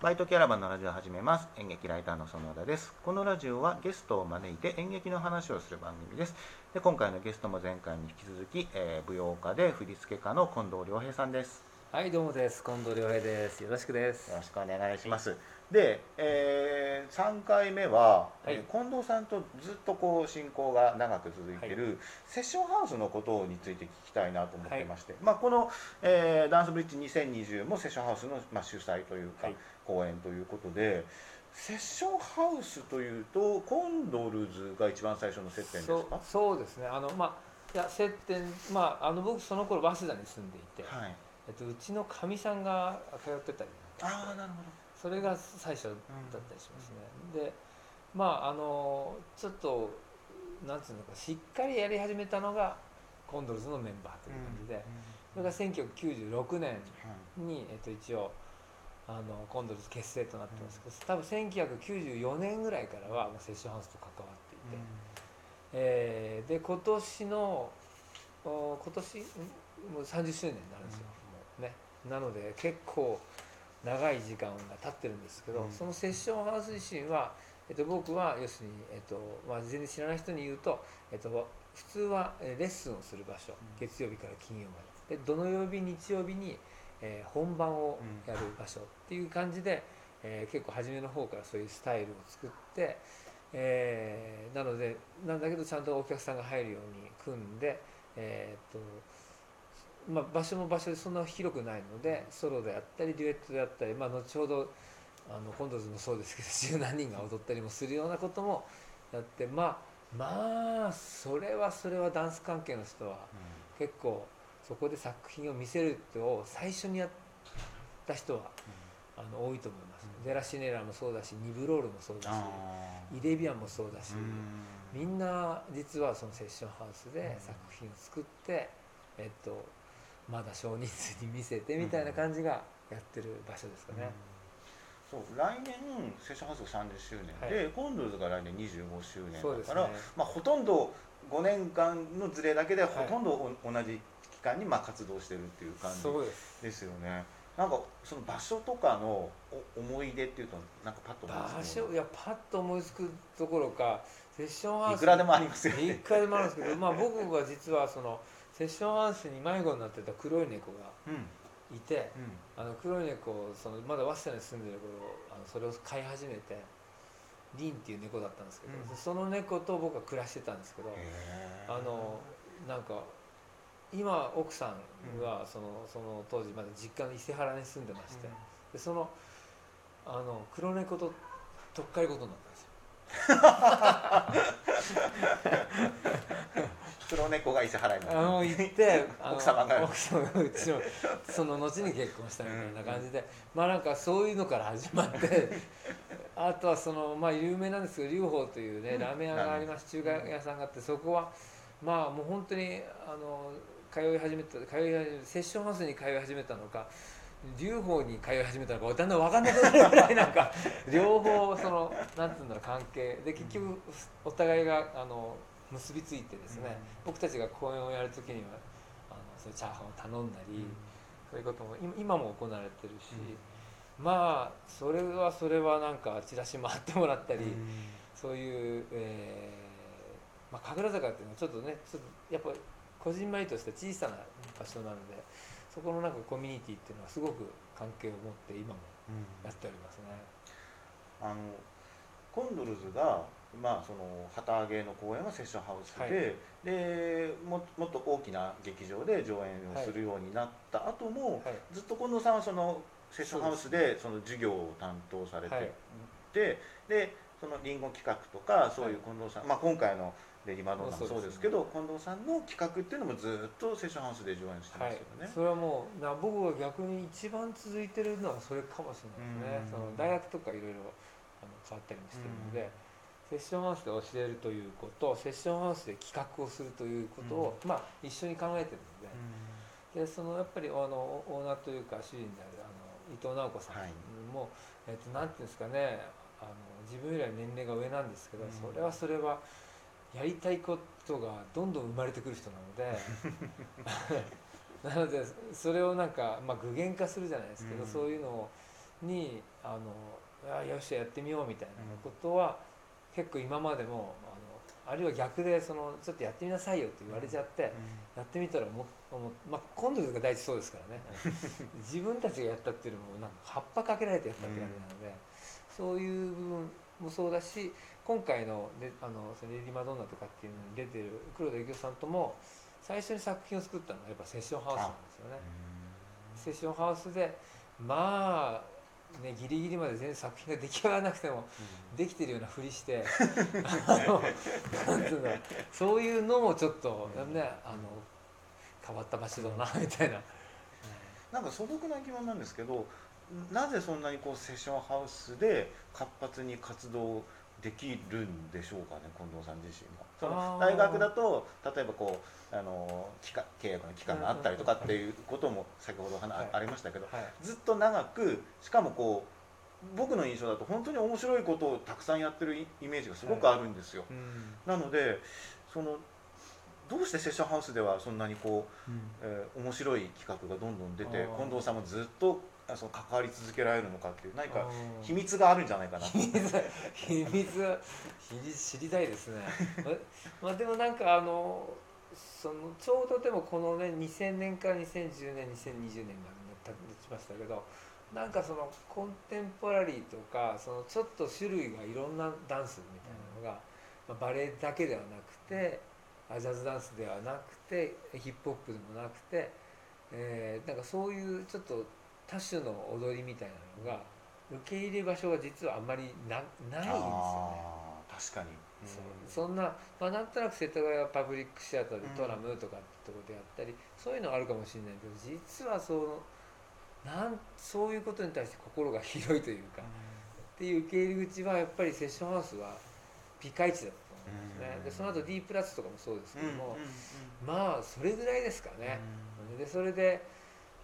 バイトキャラバンのラジオを始めます。演劇ライターの園田です。このラジオはゲストを招いて演劇の話をする番組です。で今回のゲストも前回に引き続き、えー舞踊家で振付家の近藤良平さんです。はいどうもです近藤良平ですよろしくですよろしくお願いします。で、え3回目は、はい。えー近藤さんとずっとこう進行が長く続いてい。る、セッションハウスのことについて聞きたいなと思ってまして、まあ、この、えーダンスブリッジ2020もセッションハウスの、まあ、主催というか、はい。公演ということでセッションハウスというとコンドルズが一番最初の接点ですそうかそうですね。あのまあいや接点まああの僕その頃早稲田に住んでいて、はいえっと、うちのかみさんが通ってたりああなるほそれが最初だったりしますね、でまああのちょっとなんつうのかしっかりやり始めたのがコンドルズのメンバーという感じで、それが1996年に、えっと、一応あのコンドルズ結成となってますけど、多分1994年ぐらいからはセッションハウスと関わっていて、えーで今年のお今年ん？もう30周年になるんですよ、もうね。なので結構長い時間が経ってるんですけど、うん。そのセッションハウス自身は、えっと、僕は要するに、えっとまあ、全然知らない人に言うと、えっと、普通はえーレッスンをする場所月曜日から金曜まで。で土曜日日曜日に、えー本番をやる場所っていう感じで、えー結構初めの方からそういうスタイルを作って、えーなのでなんだけどちゃんとお客さんが入るように組んで、えーっとまあ、場所も場所でそんな広くないのでソロであったりデュエットであったり、まあ、後ほどあのコンドルズもそうですけど 十何人が踊ったりもするようなこともやってまあまあそれはそれはダンス関係の人は結構そこで作品を見せるってを最初にやった人はあの多いと思います、うん。デラシネラもそうだしニブロールもそうだしあイレビアンもそうだし、ーみんな実はそのセッションハウスでうん。作品を作って、えっと、まだ少人数に見せてみたいな感じがやってる場所ですかね。そう来年セッションハウスが30周年で、コンドルズが来年25周年だから、まあ、ほとんど5年間のズレだけでほとんどお同じ期間にまあ活動してるっていう感じです。よね。なんかその場所とかのお思い出っていうとなんかパッと思い場つく所いやパッと思いつくどころかセッションハウスいくらでもありますよいねくらでもあるんですけど、まあ、僕は実はそのセッションハウスに迷子になってた黒い猫がうん。いてうん。あの黒い猫をそのまだ早稲田に住んでる頃あのそれを飼い始めてリンっていう猫だったんですけど、うん。その猫と僕は暮らしてたんですけど、あのなんか今奥さんがそのその当時まだ実家の伊勢原に住んでまして、でそのあの黒猫ととっかりことになったんですよ 黒猫が伊勢原にあの行って 奥様が。奥様がうちのその後に結婚したみたいな感じで、まあなんかそういうのから始まって あとはそのまあ有名なんですけど龍宝というね、うん。ラーメン屋があります。中華屋さんがあってそこはまあもう本当にあの通い始めた通い始めセッションハウスに通い始めたのか龍宝に通い始めたのかだんだん分かんなくなるぐらいなんか両方そのなんていうんだろう関係。で結局お互いがあの結びついてですね、僕たちが公演をやるときにはあのそういうチャーハンを頼んだり、そういうことも今今も行われてるし、まあそれはそれはなんかチラシ回ってもらったり、そういう、えーまあ、神楽坂っていうのはちょっとねちょっとやっぱこじんまりとした小さな場所なのでそこのなんかコミュニティっていうのはすごく関係を持って今もやっておりますね。あのコンドルズが、まあ、その旗揚げの公演はセッションハウスで,、はい。でももっと大きな劇場で上演をするようになった後も、はい。ずっと近藤さんはそのセッションハウスでその授業を担当されてはい。て、でそのリンゴ企画とかそういう近藤さん、まあ、今回のレディマドンナもそうですけど近藤さんの企画っていうのもずっとセッションハウスで上演してまはいすよね。、それはもうな僕が逆に一番続いてるのはそれかもしれないですね。うん。その大学とかいろいろ変わったりもしてるので、セッションハウスで教えるということセッションハウスで企画をするということを、まあ、一緒に考えてるので,、でそのやっぱりあのオーナーというか主人であるあの伊藤直子さんはい。も、えっとなんていうんですかねあの自分よりは年齢が上なんですけど、うん。それはそれはやりたいことがどんどん生まれてくる人なので なのでそれをなんか、まあ、具現化するじゃないですけど、うん。そういうのをにあのあよっしゃやってみようみたいなことは、結構今までもあのあるいは逆でそのちょっとやってみなさいよって言われちゃって、やってみたらももまあ、今度が第一そうですからね。自分たちがやったっていうよりもなんか葉っぱかけられてやったって感じなので、そういう部分もそうだし今回のレあのそのレディ・マドンナとかっていうのに出てる黒田幸雄さんとも最初に作品を作ったのはやっぱセッションハウスなんですよね。セッションハウスでまあね、ギリギリまで全然作品が出来上がらなくても、できてるようなふりして あのなんていうんだそういうのもちょっと、ね、あの変わった場所だなみたいな。なんか素朴な疑問なんですけどなぜそんなにこうセッションハウスで活発に活動できるんでしょうかね近藤さん自身は。その大学だと例えばこうあの期間契約の期間があったりとかっていうことも先ほど話、ありましたけど、はい。ずっと長くしかもこう僕の印象だと本当に面白いことをたくさんやってるイイメージがすごくあるんですよ。うん。なのでそのどうしてセッションハウスではそんなにこう、えー面白い企画がどんどん出て近藤さんもずっとあその関わり続けられるのかっていう何か秘密があるんじゃないかな。と秘密秘密は知りたいですね。ままあでもなんかあのそのちょうどでもこのね2000年から2010年2020年まで経ちましたけどなんかそのコンテンポラリーとかそのちょっと種類がいろんなダンスみたいなのが、まあ、バレエだけではなくてあジャズダンスではなくてヒップホップでもなくて、えーなんかそういうちょっと多種の踊りみたいなのが受け入れ場所が実はあんまりなないんですよね。確かに、そうそんな、まあ、なんとなく世田谷パブリックシアターでトラムとかってとこでやったり、そういうのはあるかもしれないけど実はそのなんそういうことに対して心が広いというか、っていう受け入れ口はやっぱりセッションハウスはピカイチだったと思うんですね、うん。でその後 D プラスとかもそうですけうんども、うんうん。まあそれぐらいですかね、でそれで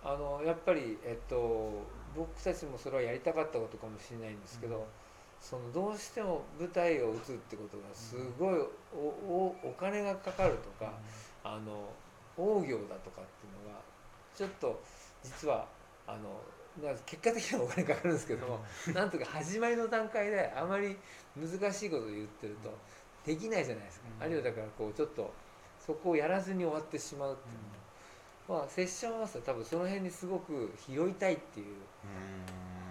あのやっぱり、えっと、僕たちもそれはやりたかったことかもしれないんですけど、うん。そのどうしても舞台を打つってことがすごいおおお金がかかるとか、あの大行だとかっていうのがちょっと実はあのまあ結果的にはお金かかるんですけども、なんとか始まりの段階であまり難しいことを言ってるとできないじゃないですか、うん。あるいはだからこうちょっとそこをやらずに終わってしまうっていうのは、まあ、セッションは多分その辺にすごく拾いたいっていううん。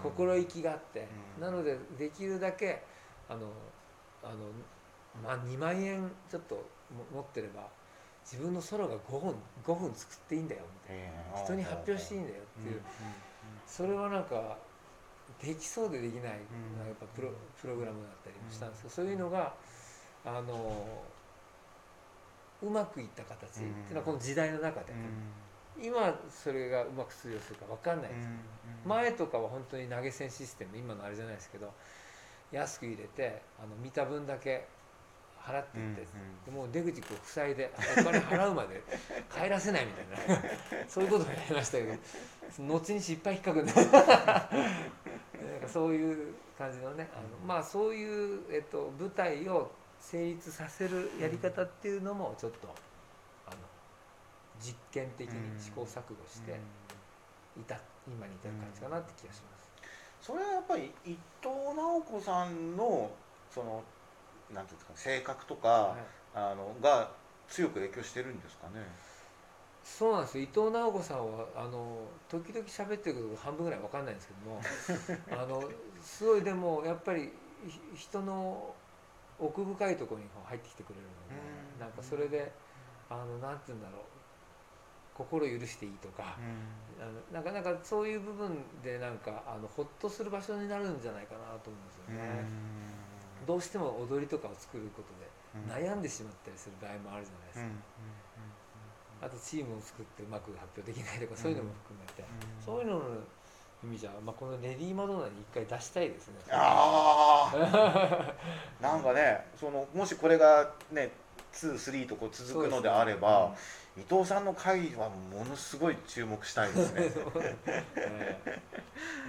心意気があって、うん。なのでできるだけあのあの、まあ、2万円ちょっとも持ってれば自分のソロが5分 ,5 分作っていいんだよみたいえなー人に発表していいんだよっていう、それはなん。かできそうでできない、うん。やっぱプロプログラムだったりもしたん。ですけど、そういうのがあのうまくいった形っていうのはこの時代の中で、今それがうまく通用するか分かんないです、前とかは本当に投げ銭システム今のあれじゃないですけど安く入れてあの見た分だけ払っていって、でもう出口こう塞いでお金払うまで帰らせないみたいな。そういうことをやりましたけど後に失敗引っかくんで。なんかそういう感じのねあの、まあそういう、えっと、舞台を成立させるやり方っていうのもちょっと実験的に試行錯誤していた今に至る感じかなって気がします。それはやっぱり伊藤直子さんのそのなんていうんですかね性格とか、はい。あのが強く影響してるんですかね？そうなんですよ。伊藤直子さんはあの時々喋ってることが半分ぐらいわかんないんですけども あのすごいでもやっぱりひ人の奥深いところに入ってきてくれるので、うん。なんかそれであのなんて言うんだろう心許していいとか、あのなかなかそういう部分でなんかあのほっとする場所になるんじゃないかなと思うんですよね。どうしても踊りとかを作ることで悩んでしまったりする場合もあるじゃないですか。あとチームを作ってうまく発表できないとかそういうのも含めて、そういうのの意味じゃ、まあ、このレディー・マドンナに一回出したいですね。ああ なんかねそのもしこれがね23とこう続くのであれば、伊藤さんの会はものすごい注目したいですね。え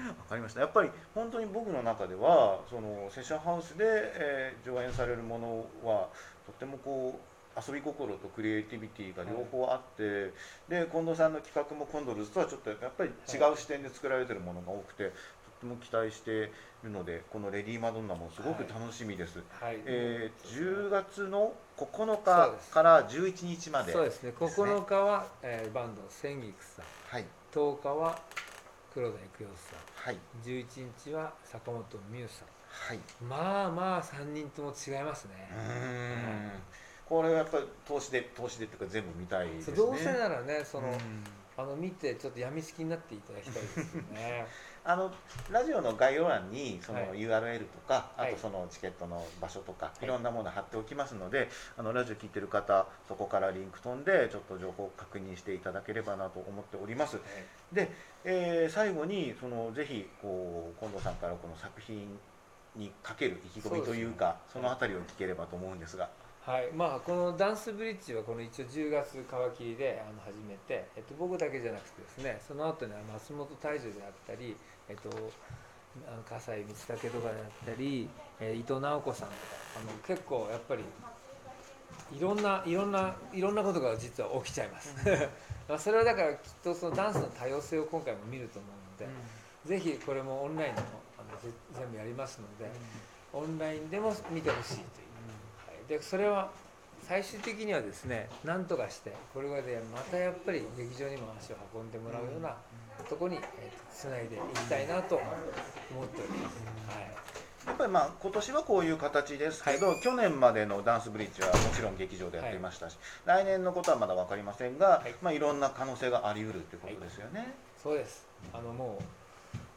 わかりました。やっぱり本当に僕の中ではそのセッションハウスで、えー上演されるものはとってもこう遊び心とクリエイティビティが両方あって、で近藤さんの企画もコンドルズとはちょっとやっぱり違う視点で作られてるものが多くてとってても期待しているのでこのレディー・マドンナもすごく楽しみです、はい。えー10月の9そう日から11日まで。そうですね。9日は、えーバンドの千菊さん。はい。10日は黒田育代さはい。ん11日は坂本美優さん。はい。まあまあ3人とも違いますね。う、ーん。これはやっぱり投資で投資でっていうか全部見たいですね。どうせならねその、うん。あの見てちょっとやみつきになっていただきたいですよね あのラジオの概要欄にそのはい。URL とか、はい。あとそのチケットの場所とか、い。い、ろんなもの貼っておきますのであのラジオ聞いてる方そこからリンク飛んでちょっと情報を確認していただければなと思っております。で、えー最後にそのぜひこう近藤さんからこの作品にかける意気込みというかそ,、そうね。のあたりを聞ければと思うんですがはいまあこのダンスブリッジはこの一応10月皮切りであの始めて、えっと、僕だけじゃなくてですねその後には松本大樹であったり、えっと、あの笠井光武とかであったり、えー伊藤直子さんとかあの結構やっぱりいろんないろんないろんなことが実は起きちゃいます。まあそれはだからきっとそのダンスの多様性を今回も見ると思うので、ぜひこれもオンラインでもあのぜ全部やりますので、オンラインでも見てほしいという、はい、でそれは最終的にはですね何とかしてこれでまたやっぱり劇場にも足を運んでもらうようなとこに、つないでいきたいなと思っております、はい。やっぱりまあ今年はこういう形ですけど、去年までのダンスブリッジはもちろん劇場でやっていましたし、来年のことはまだ分かりませんが、はい。いまあ、いろんな可能性があり得るということですよね。そうです。あのもう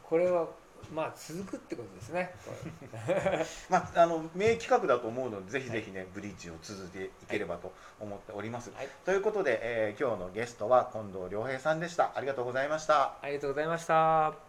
これはまあ続くってことですね まあ、あの名企画だと思うのでぜひぜひね、ブリッジを続けていければと思っております。はいということで、えー今日のゲストは近藤良平さんでした。ありがとうございました。ありがとうございました